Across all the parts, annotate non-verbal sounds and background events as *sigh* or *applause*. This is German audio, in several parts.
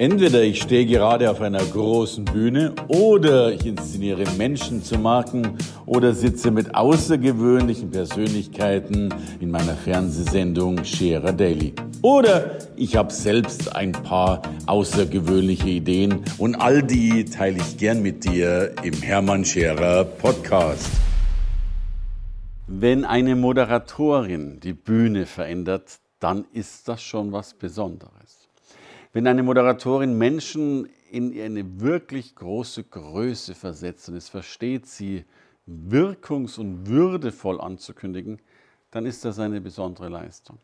Entweder ich stehe gerade auf einer großen Bühne oder ich inszeniere Menschen zu Marken oder sitze mit außergewöhnlichen Persönlichkeiten in meiner Fernsehsendung Scherer Daily. Oder ich habe selbst ein paar außergewöhnliche Ideen und all die teile ich gern mit dir im Hermann Scherer Podcast. Wenn eine Moderatorin die Bühne verändert, dann ist das schon was Besonderes. Wenn eine Moderatorin Menschen in eine wirklich große Größe versetzt und es versteht, sie wirkungs- und würdevoll anzukündigen, dann ist das eine besondere Leistung.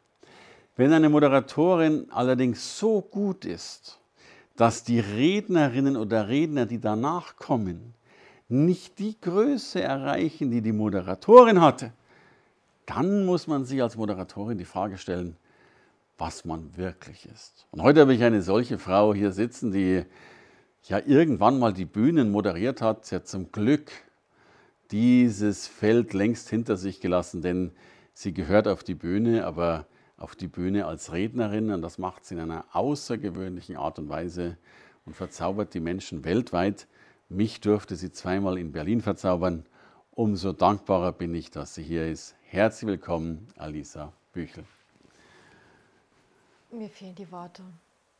Wenn eine Moderatorin allerdings so gut ist, dass die Rednerinnen oder Redner, die danach kommen, nicht die Größe erreichen, die die Moderatorin hatte, dann muss man sich als Moderatorin die Frage stellen, was man wirklich ist. Und heute habe ich eine solche Frau hier sitzen, die ja irgendwann mal die Bühnen moderiert hat. Sie hat zum Glück dieses Feld längst hinter sich gelassen, denn sie gehört auf die Bühne, aber auf die Bühne als Rednerin und das macht sie in einer außergewöhnlichen Art und Weise und verzaubert die Menschen weltweit. Mich durfte sie zweimal in Berlin verzaubern. Umso dankbarer bin ich, dass sie hier ist. Herzlich willkommen, Alisa Büchel. Mir fehlen die Worte.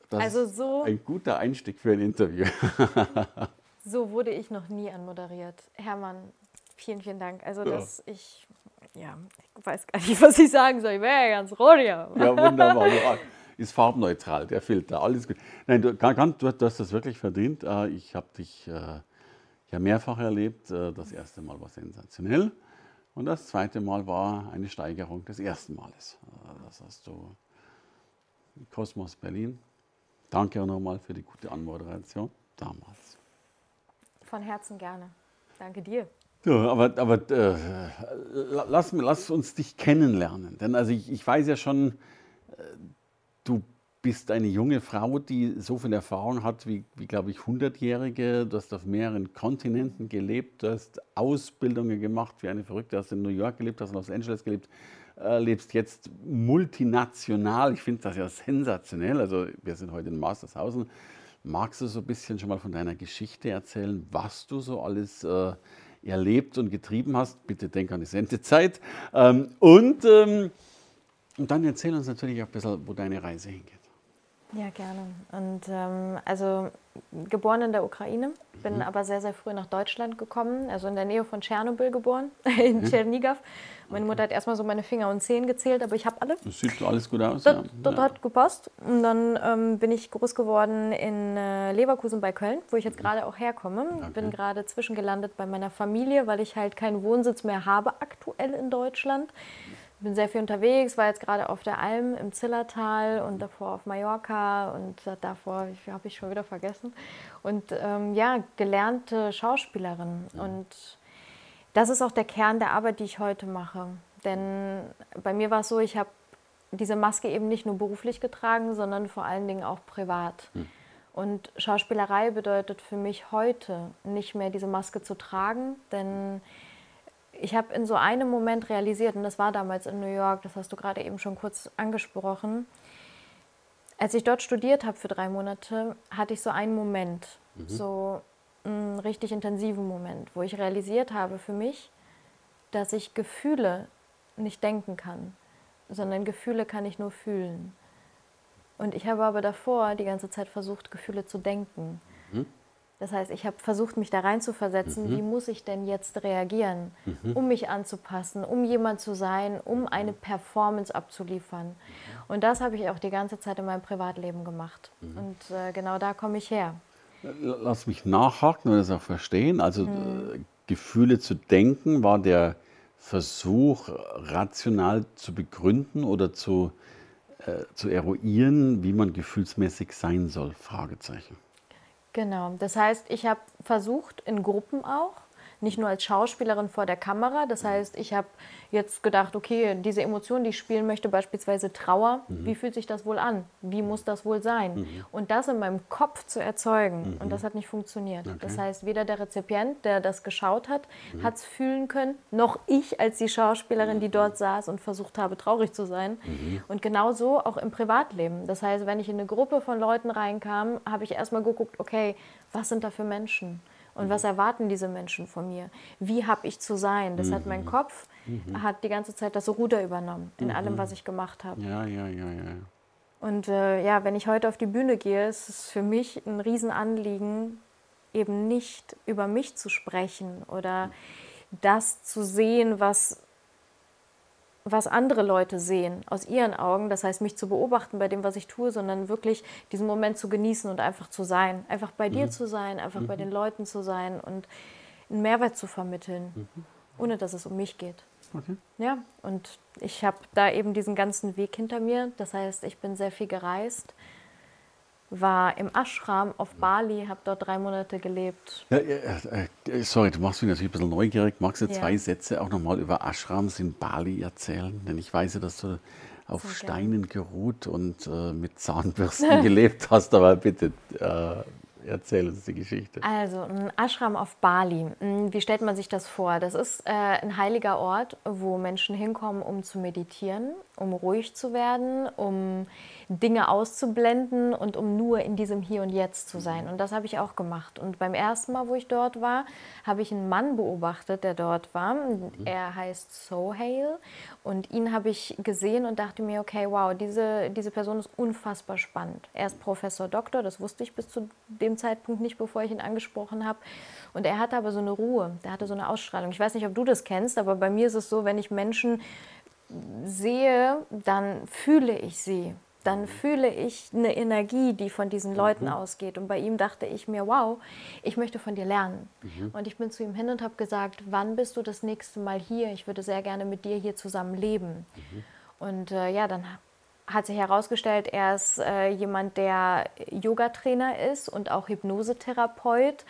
Das also so, ein guter Einstieg für ein Interview. *laughs* *laughs* so wurde ich noch nie anmoderiert. Hermann, vielen, vielen Dank. Also, Ja. dass ich, ja, ich weiß gar nicht, *laughs* was ich sagen soll. Ich wäre ja ganz rot hier. Ja, wunderbar. Ist farbneutral, der Filter, alles gut. Nein, du, ganz- du, hast das wirklich verdient. Äh, Ich habe dich äh, ja mehrfach erlebt. Äh, Das erste Mal war sensationell und das zweite Mal war eine Steigerung des ersten Males. Das hast du Kosmos Berlin. Danke auch nochmal für die gute Anmoderation damals. Von Herzen gerne. Danke dir. Ja, aber aber äh, la- lass, lass uns dich kennenlernen. Denn also ich, ich weiß ja schon, äh, du bist eine junge Frau, die so viel Erfahrung hat wie, wie glaube ich, 100-Jährige. Du hast auf mehreren Kontinenten gelebt, du hast Ausbildungen gemacht wie eine Verrückte, hast in New York gelebt, hast in Los Angeles gelebt, äh, lebst jetzt multinational. Ich finde das ja sensationell. Also wir sind heute in Mastershausen. Magst du so ein bisschen schon mal von deiner Geschichte erzählen, was du so alles äh, erlebt und getrieben hast? Bitte denk an die Sendezeit. Ähm, und, ähm, und dann erzähl uns natürlich auch ein bisschen, wo deine Reise hingeht. Ja, gerne. Und ähm, also geboren in der Ukraine, bin Mhm. aber sehr, sehr früh nach Deutschland gekommen, also in der Nähe von Tschernobyl geboren, *laughs* in Tschernigow. Meine Mutter hat erstmal so meine Finger und Zehen gezählt, aber ich habe alle. Das sieht alles gut aus. Das, ja. das ja. hat gepasst. Und dann ähm, bin ich groß geworden in äh, Leverkusen bei Köln, wo ich jetzt gerade auch herkomme. Bin gerade zwischengelandet bei meiner Familie, weil ich halt keinen Wohnsitz mehr habe aktuell in Deutschland. Bin sehr viel unterwegs, war jetzt gerade auf der Alm im Zillertal und davor auf Mallorca und davor habe ich schon wieder vergessen. Und ähm, ja, gelernte Schauspielerin. Und das ist auch der Kern der Arbeit, die ich heute mache. Denn bei mir war es so, ich habe diese Maske eben nicht nur beruflich getragen, sondern vor allen Dingen auch privat. Und Schauspielerei bedeutet für mich heute nicht mehr diese Maske zu tragen, denn ich habe in so einem Moment realisiert, und das war damals in New York, das hast du gerade eben schon kurz angesprochen, als ich dort studiert habe für drei Monate, hatte ich so einen Moment, so einen richtig intensiven Moment, wo ich realisiert habe für mich, dass ich Gefühle nicht denken kann, sondern Gefühle kann ich nur fühlen. Und ich habe aber davor die ganze Zeit versucht, Gefühle zu denken. Das heißt, ich habe versucht, mich da reinzuversetzen, wie muss ich denn jetzt reagieren, um mich anzupassen, um jemand zu sein, um eine Performance abzuliefern. Und das habe ich auch die ganze Zeit in meinem Privatleben gemacht. Und äh, genau da komme ich her. Lass mich nachhaken und das auch verstehen. Also äh, Gefühle zu denken war der Versuch, rational zu begründen oder zu, äh, zu eruieren, wie man gefühlsmäßig sein soll. Fragezeichen. Genau. Das heißt, ich habe versucht, in Gruppen auch, Nicht nur als Schauspielerin vor der Kamera. Das heißt, ich habe jetzt gedacht, okay, diese Emotion, die ich spielen möchte, beispielsweise Trauer, mhm. wie fühlt sich das wohl an? Wie muss das wohl sein? Mhm. Und das in meinem Kopf zu erzeugen. Mhm. Und das hat nicht funktioniert. Okay. Das heißt, weder der Rezipient, der das geschaut hat, mhm. hat es fühlen können, noch ich als die Schauspielerin, die dort saß und versucht habe, traurig zu sein. Mhm. Und genauso auch im Privatleben. Das heißt, wenn ich in eine Gruppe von Leuten reinkam, habe ich erstmal geguckt, okay, was sind da für Menschen? Und was erwarten diese Menschen von mir? Wie habe ich zu sein? Das mhm. hat mein mhm. Kopf, mhm. hat die ganze Zeit das Ruder übernommen in mhm. allem, was ich gemacht habe. Ja, ja, ja, ja. Und äh, ja, wenn ich heute auf die Bühne gehe, ist es für mich ein Riesenanliegen, eben nicht über mich zu sprechen oder das zu sehen, was was andere Leute sehen aus ihren Augen, das heißt mich zu beobachten bei dem, was ich tue, sondern wirklich diesen Moment zu genießen und einfach zu sein, einfach bei mhm. dir zu sein, einfach mhm. bei den Leuten zu sein und einen Mehrwert zu vermitteln, mhm. ohne dass es um mich geht. Okay. Ja, und ich habe da eben diesen ganzen Weg hinter mir. Das heißt, ich bin sehr viel gereist war im Ashram auf Bali, habe dort drei Monate gelebt. Ja, äh, äh, sorry, du machst mich natürlich ein bisschen neugierig. Magst du ja. zwei Sätze auch nochmal über Ashrams in Bali erzählen? Denn ich weiß ja, dass du auf Sehr Steinen geruht und äh, mit Zahnbürsten *laughs* gelebt hast, aber bitte äh, Erzähl uns die Geschichte. Also, ein Ashram auf Bali. Hm, wie stellt man sich das vor? Das ist äh, ein heiliger Ort, wo Menschen hinkommen, um zu meditieren, um ruhig zu werden, um Dinge auszublenden und um nur in diesem Hier und Jetzt zu sein. Und das habe ich auch gemacht. Und beim ersten Mal, wo ich dort war, habe ich einen Mann beobachtet, der dort war. Mhm. Er heißt Sohail und ihn habe ich gesehen und dachte mir, okay, wow, diese, diese Person ist unfassbar spannend. Er ist Professor Doktor, das wusste ich bis zu dem Zeitpunkt nicht, bevor ich ihn angesprochen habe. Und er hatte aber so eine Ruhe, der hatte so eine Ausstrahlung. Ich weiß nicht, ob du das kennst, aber bei mir ist es so, wenn ich Menschen sehe, dann fühle ich sie dann mhm. fühle ich eine Energie, die von diesen Leuten mhm. ausgeht. Und bei ihm dachte ich mir, wow, ich möchte von dir lernen. Mhm. Und ich bin zu ihm hin und habe gesagt, wann bist du das nächste Mal hier? Ich würde sehr gerne mit dir hier zusammen leben. Mhm. Und äh, ja, dann hat sich herausgestellt, er ist äh, jemand, der Yogatrainer ist und auch Hypnosetherapeut.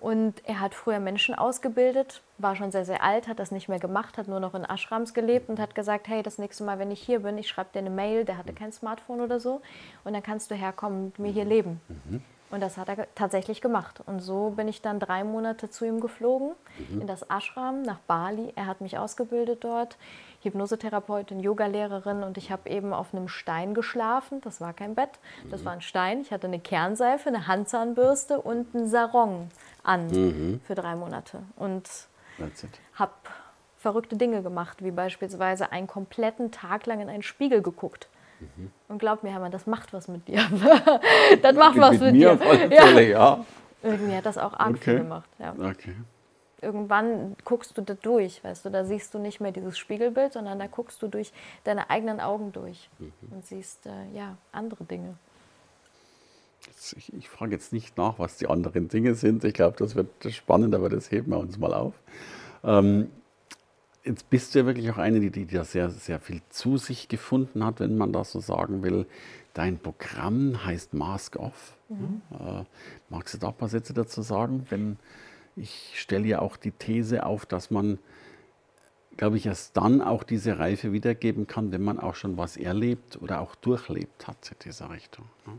Und er hat früher Menschen ausgebildet, war schon sehr, sehr alt, hat das nicht mehr gemacht, hat nur noch in Ashrams gelebt und hat gesagt, hey, das nächste Mal, wenn ich hier bin, ich schreibe dir eine Mail, der hatte kein Smartphone oder so, und dann kannst du herkommen und mir hier leben. Mhm. Und das hat er tatsächlich gemacht. Und so bin ich dann drei Monate zu ihm geflogen, mhm. in das Ashram nach Bali. Er hat mich ausgebildet dort, Hypnosetherapeutin, Yogalehrerin und ich habe eben auf einem Stein geschlafen. Das war kein Bett, das mhm. war ein Stein. Ich hatte eine Kernseife, eine Handzahnbürste und einen Sarong an mhm. für drei Monate. Und habe verrückte Dinge gemacht, wie beispielsweise einen kompletten Tag lang in einen Spiegel geguckt. Mhm. Und glaub mir, Hermann, das macht was mit dir. *laughs* das macht mit, was mit, mit mir dir. Auf alle Fälle, ja. ja. Irgendwie hat das auch arg okay. viel gemacht. Ja. Okay. Irgendwann guckst du da durch, weißt du, da siehst du nicht mehr dieses Spiegelbild, sondern da guckst du durch deine eigenen Augen durch mhm. und siehst äh, ja andere Dinge. Ich, ich frage jetzt nicht nach, was die anderen Dinge sind. Ich glaube, das wird spannend, aber das heben wir uns mal auf. Ähm, jetzt bist du ja wirklich auch eine, die, die da sehr, sehr viel zu sich gefunden hat, wenn man das so sagen will. Dein Programm heißt Mask Off. Mhm. Äh, magst du da ein paar Sätze dazu sagen? Wenn ich stelle ja auch die These auf, dass man, glaube ich, erst dann auch diese Reife wiedergeben kann, wenn man auch schon was erlebt oder auch durchlebt hat in dieser Richtung. Ne?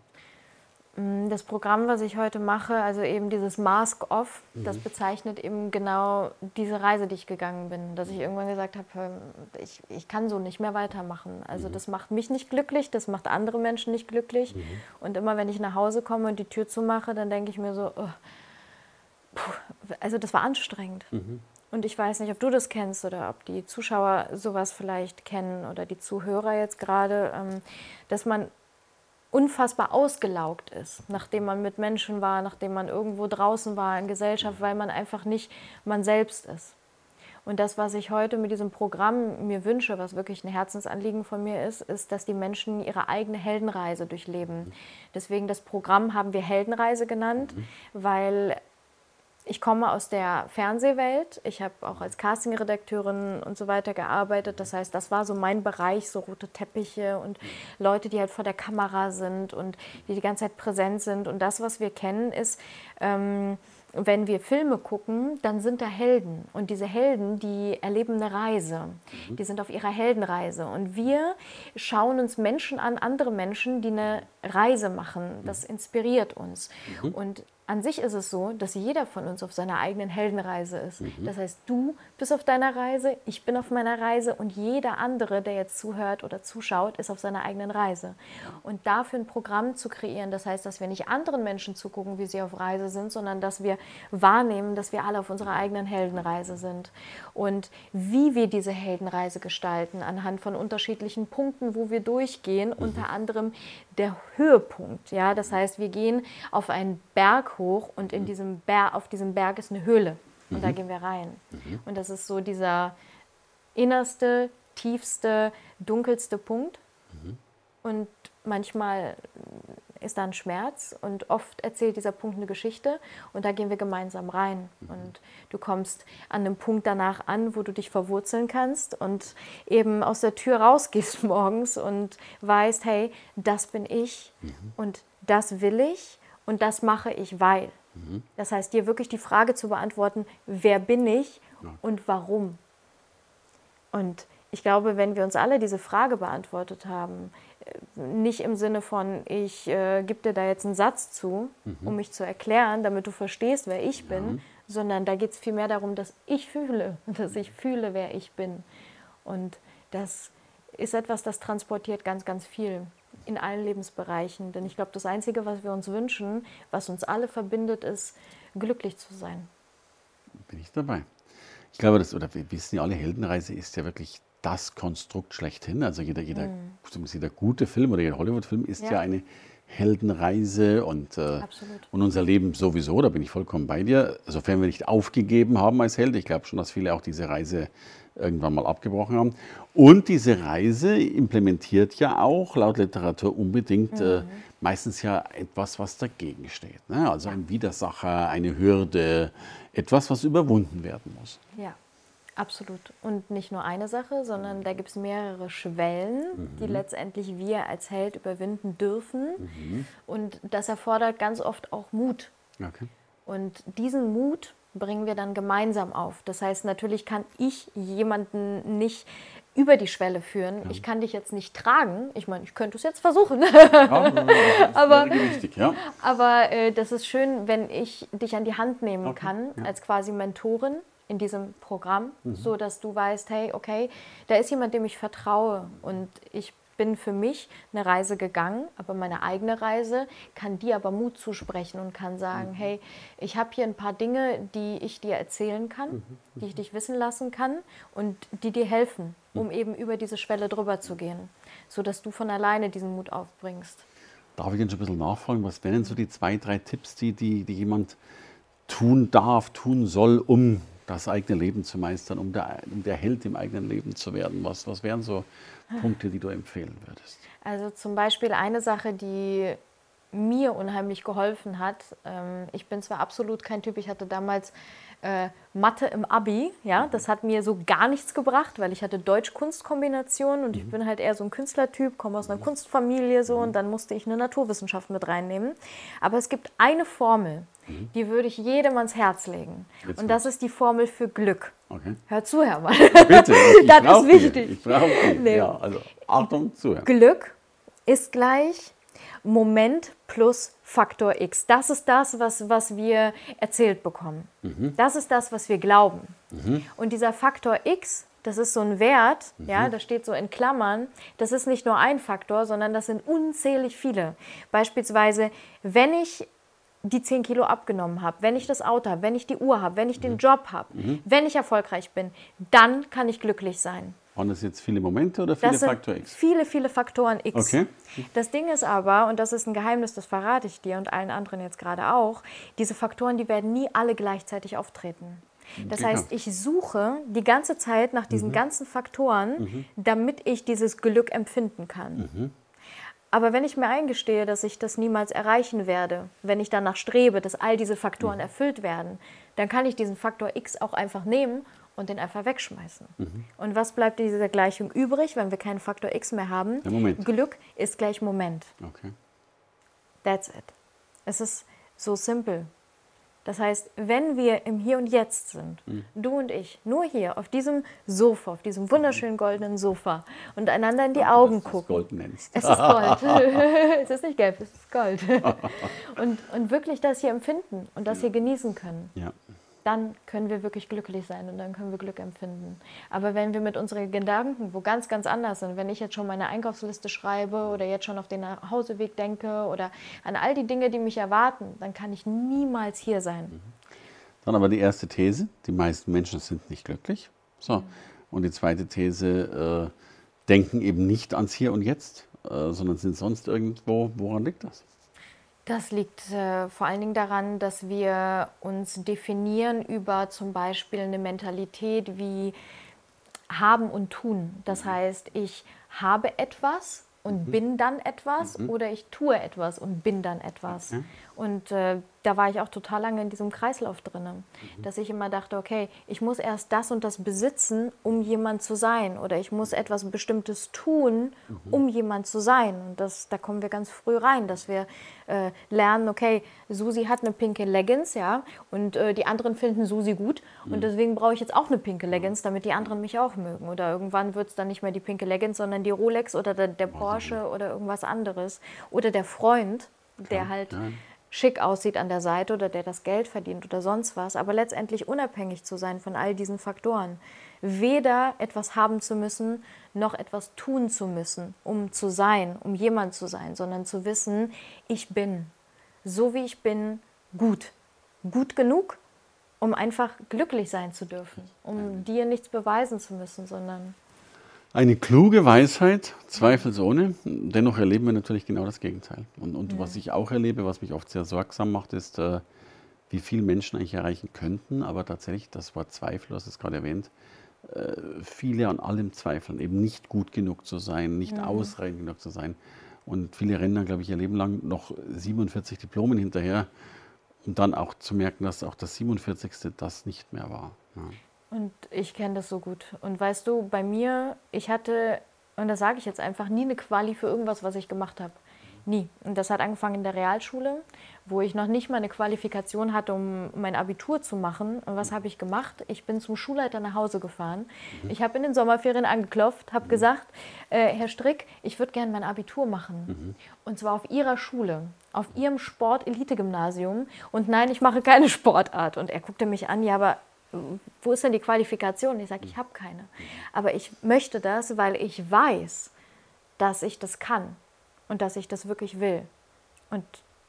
Mm, das Programm, was ich heute mache, also eben dieses Mask Off, mhm. das bezeichnet eben genau diese Reise, die ich gegangen bin. Dass ich irgendwann gesagt habe, ich, ich kann so nicht mehr weitermachen. Also mhm. das macht mich nicht glücklich, das macht andere Menschen nicht glücklich. Mhm. Und immer wenn ich nach Hause komme und die Tür zumache, dann denke ich mir so, oh, puh, also das war anstrengend. Mhm. Und ich weiß nicht, ob du das kennst oder ob die Zuschauer sowas vielleicht kennen oder die Zuhörer jetzt gerade, ähm, dass man unfassbar ausgelaugt ist, nachdem man mit Menschen war, nachdem man irgendwo draußen war in Gesellschaft, weil man einfach nicht man selbst ist. Und das, was ich heute mit diesem Programm mir wünsche, was wirklich ein Herzensanliegen von mir ist, ist, dass die Menschen ihre eigene Heldenreise durchleben. Deswegen das Programm haben wir Heldenreise genannt, mhm. weil ich komme aus der Fernsehwelt. Ich habe auch als Castingredakteurin und so weiter gearbeitet. Das heißt, das war so mein Bereich, so rote Teppiche und Leute, die halt vor der Kamera sind und die die ganze Zeit präsent sind. Und das, was wir kennen, ist, ähm, wenn wir Filme gucken, dann sind da Helden. Und diese Helden, die erleben eine Reise. Mhm. Die sind auf ihrer Heldenreise. Und wir schauen uns Menschen an, andere Menschen, die eine Reise machen. Das inspiriert uns. Mhm. Und an sich ist es so, dass jeder von uns auf seiner eigenen Heldenreise ist. Mhm. Das heißt, du bist auf deiner Reise, ich bin auf meiner Reise und jeder andere, der jetzt zuhört oder zuschaut, ist auf seiner eigenen Reise. Und dafür ein Programm zu kreieren, das heißt, dass wir nicht anderen Menschen zugucken, wie sie auf Reise sind, sondern dass wir wahrnehmen, dass wir alle auf unserer eigenen Heldenreise sind. Und wie wir diese Heldenreise gestalten, anhand von unterschiedlichen Punkten, wo wir durchgehen, mhm. unter anderem der Höhepunkt. Ja? Das heißt, wir gehen auf einen Berg hoch und in diesem Berg, auf diesem Berg ist eine Höhle. Und mhm. da gehen wir rein. Mhm. Und das ist so dieser innerste, tiefste, dunkelste Punkt. Mhm. Und manchmal ist da ein Schmerz und oft erzählt dieser Punkt eine Geschichte und da gehen wir gemeinsam rein mhm. und du kommst an einem Punkt danach an, wo du dich verwurzeln kannst und eben aus der Tür rausgehst *laughs* morgens und weißt, hey, das bin ich mhm. und das will ich und das mache ich, weil. Mhm. Das heißt, dir wirklich die Frage zu beantworten, wer bin ich und warum. Und ich glaube, wenn wir uns alle diese Frage beantwortet haben, nicht im Sinne von, ich äh, gebe dir da jetzt einen Satz zu, mhm. um mich zu erklären, damit du verstehst, wer ich bin, ja. sondern da geht es vielmehr darum, dass ich fühle, *laughs* dass ich fühle, wer ich bin. Und das ist etwas, das transportiert ganz, ganz viel in allen Lebensbereichen. Denn ich glaube, das Einzige, was wir uns wünschen, was uns alle verbindet, ist, glücklich zu sein. Bin ich dabei. Ich glaube, das, oder wir wissen ja alle, Heldenreise ist ja wirklich das Konstrukt schlechthin. Also jeder, jeder, mhm. jeder gute Film oder jeder Hollywood-Film ist ja. ja. eine Heldenreise und, äh, und unser Leben sowieso, da bin ich vollkommen bei dir, sofern wir nicht aufgegeben haben als Held. Ich glaube schon, dass viele auch diese Reise irgendwann mal abgebrochen haben. Und diese Reise implementiert ja auch laut Literatur unbedingt äh, mhm. äh, meistens ja etwas, was dagegen steht. Ne? Also ein Widersacher, eine Hürde, etwas, was überwunden werden muss. Ja. Absolut. Und nicht nur eine Sache, sondern da gibt es mehrere Schwellen, mhm. die letztendlich wir als Held überwinden dürfen. Mhm. Und das erfordert ganz oft auch Mut. Okay. Und diesen Mut bringen wir dann gemeinsam auf. Das heißt, natürlich kann ich jemanden nicht über die Schwelle führen. Ja. Ich kann dich jetzt nicht tragen. Ich meine, ich könnte es jetzt versuchen. Ja, *laughs* aber wichtig, ja. aber äh, das ist schön, wenn ich dich an die Hand nehmen okay. kann, als quasi Mentorin in diesem Programm, mhm. so dass du weißt, hey, okay, da ist jemand, dem ich vertraue und ich bin für mich eine Reise gegangen, aber meine eigene Reise kann dir aber Mut zusprechen und kann sagen, mhm. hey, ich habe hier ein paar Dinge, die ich dir erzählen kann, mhm. die ich dich wissen lassen kann und die dir helfen, um mhm. eben über diese Schwelle drüber zu gehen, so dass du von alleine diesen Mut aufbringst. Darf ich denn schon ein bisschen nachfragen, was wären denn so die zwei, drei Tipps, die, die, die jemand tun darf, tun soll, um das eigene Leben zu meistern, um der, um der Held im eigenen Leben zu werden? Was, was wären so Punkte, die du empfehlen würdest? Also zum Beispiel eine Sache, die mir unheimlich geholfen hat. Ähm, ich bin zwar absolut kein Typ, ich hatte damals äh, Mathe im Abi, ja, das hat mir so gar nichts gebracht, weil ich hatte Deutsch-Kunst-Kombination und ich mhm. bin halt eher so ein Künstlertyp, komme aus einer Kunstfamilie so und mhm. dann musste ich eine Naturwissenschaft mit reinnehmen. Aber es gibt eine Formel, Mhm. Die würde ich jedem ans Herz legen. Jetzt und das ist die Formel für Glück. Okay. Hör zu, Herr Mann. Bitte, *laughs* ich das ist wichtig. Ich brauche nee. Ja, also Achtung, zuhören. Glück ist gleich Moment plus Faktor X. Das ist das, was, was wir erzählt bekommen. Mhm. Das ist das, was wir glauben. Mhm. Und dieser Faktor X, das ist so ein Wert, mhm. ja, das steht so in Klammern. Das ist nicht nur ein Faktor, sondern das sind unzählig viele. Beispielsweise, wenn ich die 10 Kilo abgenommen habe, wenn ich das Auto habe, wenn ich die Uhr habe, wenn ich den mhm. Job habe, mhm. wenn ich erfolgreich bin, dann kann ich glücklich sein. Waren das jetzt viele Momente oder viele Faktoren X? Viele, viele Faktoren X. Okay. Das Ding ist aber, und das ist ein Geheimnis, das verrate ich dir und allen anderen jetzt gerade auch, diese Faktoren, die werden nie alle gleichzeitig auftreten. Das genau. heißt, ich suche die ganze Zeit nach diesen mhm. ganzen Faktoren, mhm. damit ich dieses Glück empfinden kann. Mhm. Aber wenn ich mir eingestehe, dass ich das niemals erreichen werde, wenn ich danach strebe, dass all diese Faktoren mhm. erfüllt werden, dann kann ich diesen Faktor X auch einfach nehmen und den einfach wegschmeißen. Mhm. Und was bleibt in dieser Gleichung übrig, wenn wir keinen Faktor X mehr haben? Glück ist gleich Moment. Okay. That's it. Es ist so simpel. Das heißt, wenn wir im Hier und Jetzt sind, mhm. du und ich, nur hier auf diesem Sofa, auf diesem wunderschönen goldenen Sofa und einander in die ja, Augen gucken. Gold nennst. Es ist Gold. *laughs* es ist nicht gelb, es ist Gold. *laughs* und, und wirklich das hier empfinden und das hier genießen können. Ja dann können wir wirklich glücklich sein und dann können wir Glück empfinden. Aber wenn wir mit unseren Gedanken, wo ganz, ganz anders sind, wenn ich jetzt schon meine Einkaufsliste schreibe oder jetzt schon auf den Nachhauseweg denke oder an all die Dinge, die mich erwarten, dann kann ich niemals hier sein. Mhm. Dann aber die erste These, die meisten Menschen sind nicht glücklich. So. Mhm. Und die zweite These, äh, denken eben nicht ans Hier und Jetzt, äh, sondern sind sonst irgendwo. Woran liegt das? Das liegt äh, vor allen Dingen daran, dass wir uns definieren über zum Beispiel eine Mentalität wie haben und tun. Das heißt, ich habe etwas und mhm. bin dann etwas mhm. oder ich tue etwas und bin dann etwas. Und äh, da war ich auch total lange in diesem Kreislauf drin, mhm. dass ich immer dachte, okay, ich muss erst das und das besitzen, um jemand zu sein oder ich muss etwas Bestimmtes tun, mhm. um jemand zu sein. Und das, da kommen wir ganz früh rein, dass wir äh, lernen, okay, Susi hat eine pinke Leggings, ja, und äh, die anderen finden Susi gut und mhm. deswegen brauche ich jetzt auch eine pinke Leggings, damit die anderen mich auch mögen. Oder irgendwann wird es dann nicht mehr die pinke Leggings, sondern die Rolex oder der, der Porsche oder irgendwas anderes. Oder der Freund, der halt... Ja schick aussieht an der Seite oder der das Geld verdient oder sonst was, aber letztendlich unabhängig zu sein von all diesen Faktoren. Weder etwas haben zu müssen, noch etwas tun zu müssen, um zu sein, um jemand zu sein, sondern zu wissen, ich bin, so wie ich bin, gut. Gut genug, um einfach glücklich sein zu dürfen, um dir nichts beweisen zu müssen, sondern eine kluge Weisheit, zweifelsohne. Dennoch erleben wir natürlich genau das Gegenteil. Und, und ja. was ich auch erlebe, was mich oft sehr sorgsam macht, ist, äh, wie viele Menschen eigentlich erreichen könnten, aber tatsächlich das Wort Zweifel, du hast es gerade erwähnt, äh, viele an allem zweifeln, eben nicht gut genug zu sein, nicht ja. ausreichend genug zu sein. Und viele rennen dann, glaube ich, ihr Leben lang noch 47 Diplomen hinterher, um dann auch zu merken, dass auch das 47. das nicht mehr war. Ja. Und ich kenne das so gut. Und weißt du, bei mir, ich hatte, und das sage ich jetzt einfach, nie eine Quali für irgendwas, was ich gemacht habe. Nie. Und das hat angefangen in der Realschule, wo ich noch nicht mal eine Qualifikation hatte, um mein Abitur zu machen. Und was habe ich gemacht? Ich bin zum Schulleiter nach Hause gefahren. Mhm. Ich habe in den Sommerferien angeklopft, habe mhm. gesagt, äh, Herr Strick, ich würde gerne mein Abitur machen. Mhm. Und zwar auf Ihrer Schule, auf Ihrem Sport-Elite-Gymnasium. Und nein, ich mache keine *laughs* Sportart. Und er guckte mich an, ja, aber wo ist denn die Qualifikation? Ich sage, ich habe keine. Aber ich möchte das, weil ich weiß, dass ich das kann und dass ich das wirklich will. Und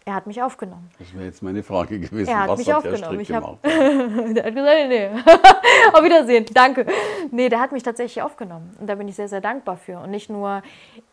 er hat mich aufgenommen. Das wäre jetzt meine Frage gewesen. Er hat Was mich hat aufgenommen. Der, hab, *laughs* der hat gesagt, nee. *laughs* Auf Wiedersehen, danke. Nee, der hat mich tatsächlich aufgenommen. Und da bin ich sehr, sehr dankbar für. Und nicht nur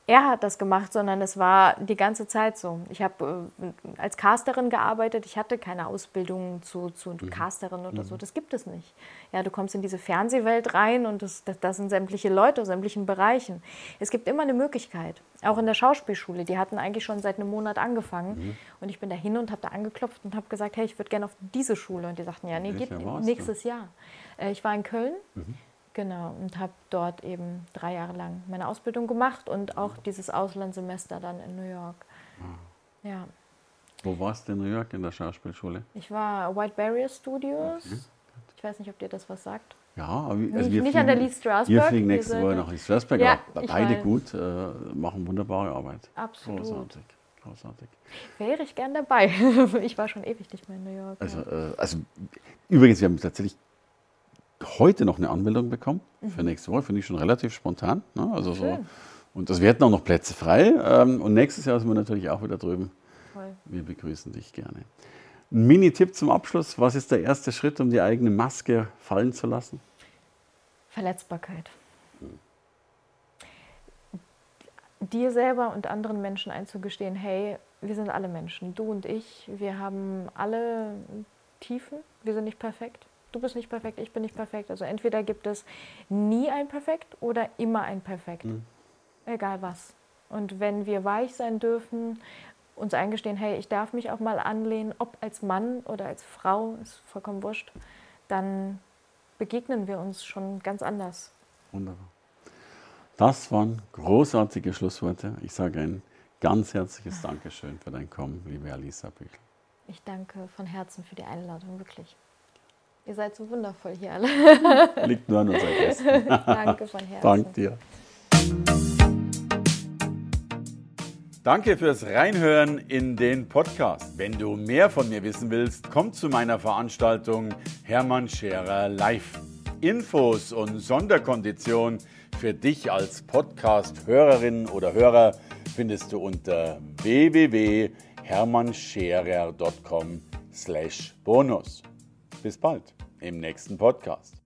er hat das gemacht, sondern es war die ganze Zeit so. Ich habe äh, als Casterin gearbeitet. Ich hatte keine Ausbildung zu, zu mhm. Casterin oder mhm. so. Das gibt es nicht. Ja, du kommst in diese Fernsehwelt rein und das, das, das sind sämtliche Leute aus sämtlichen Bereichen. Es gibt immer eine Möglichkeit. Auch in der Schauspielschule. Die hatten eigentlich schon seit einem Monat angefangen. Mhm. Und ich bin da hin und habe da angeklopft und habe gesagt, hey, ich würde gerne auf diese Schule. Und die sagten, ja, nee, geht nächstes Jahr. Äh, ich war in Köln. Mhm Genau, und habe dort eben drei Jahre lang meine Ausbildung gemacht und auch dieses Auslandssemester dann in New York. Ah. Ja. Wo warst du in New York in der Schauspielschule? Ich war White Barrier Studios. Okay. Ich weiß nicht, ob dir das was sagt. Ja, aber also nicht, wir fliegen, nicht an der Lee Strasberg. Wir fliegen nächste Woche nach Lee Strasberg. Ja, beide gut, äh, machen wunderbare Arbeit. Absolut. Großartig. Großartig. Wäre ich gern dabei. *laughs* ich war schon ewig nicht mehr in New York. Also, äh, also übrigens, wir haben tatsächlich heute noch eine Anmeldung bekommen mhm. für nächste Woche. Finde ich schon relativ spontan. Ne? Also so, und das werden auch noch Plätze frei. Ähm, und nächstes Jahr sind wir natürlich auch wieder drüben. Voll. Wir begrüßen dich gerne. Ein Mini-Tipp zum Abschluss. Was ist der erste Schritt, um die eigene Maske fallen zu lassen? Verletzbarkeit. Hm. Dir selber und anderen Menschen einzugestehen, hey, wir sind alle Menschen, du und ich, wir haben alle Tiefen, wir sind nicht perfekt du bist nicht perfekt, ich bin nicht perfekt. Also entweder gibt es nie ein Perfekt oder immer ein Perfekt. Mhm. Egal was. Und wenn wir weich sein dürfen, uns eingestehen, hey, ich darf mich auch mal anlehnen, ob als Mann oder als Frau, ist vollkommen wurscht, dann begegnen wir uns schon ganz anders. Wunderbar. Das waren großartige Schlussworte. Ich sage ein ganz herzliches Dankeschön für dein Kommen, liebe Alisa Büchel. Ich danke von Herzen für die Einladung, wirklich. Ihr seid so wundervoll hier alle. *laughs* Liegt nur an unseren Gästen. *laughs* danke von Herzen. Dank dir. Danke fürs Reinhören in den Podcast. Wenn du mehr von mir wissen willst, komm zu meiner Veranstaltung Hermann Scherer Live. Infos und Sonderkonditionen für dich als Podcast-Hörerin oder Hörer findest du unter www.hermannscherer.com/bonus. Bis bald im nächsten Podcast.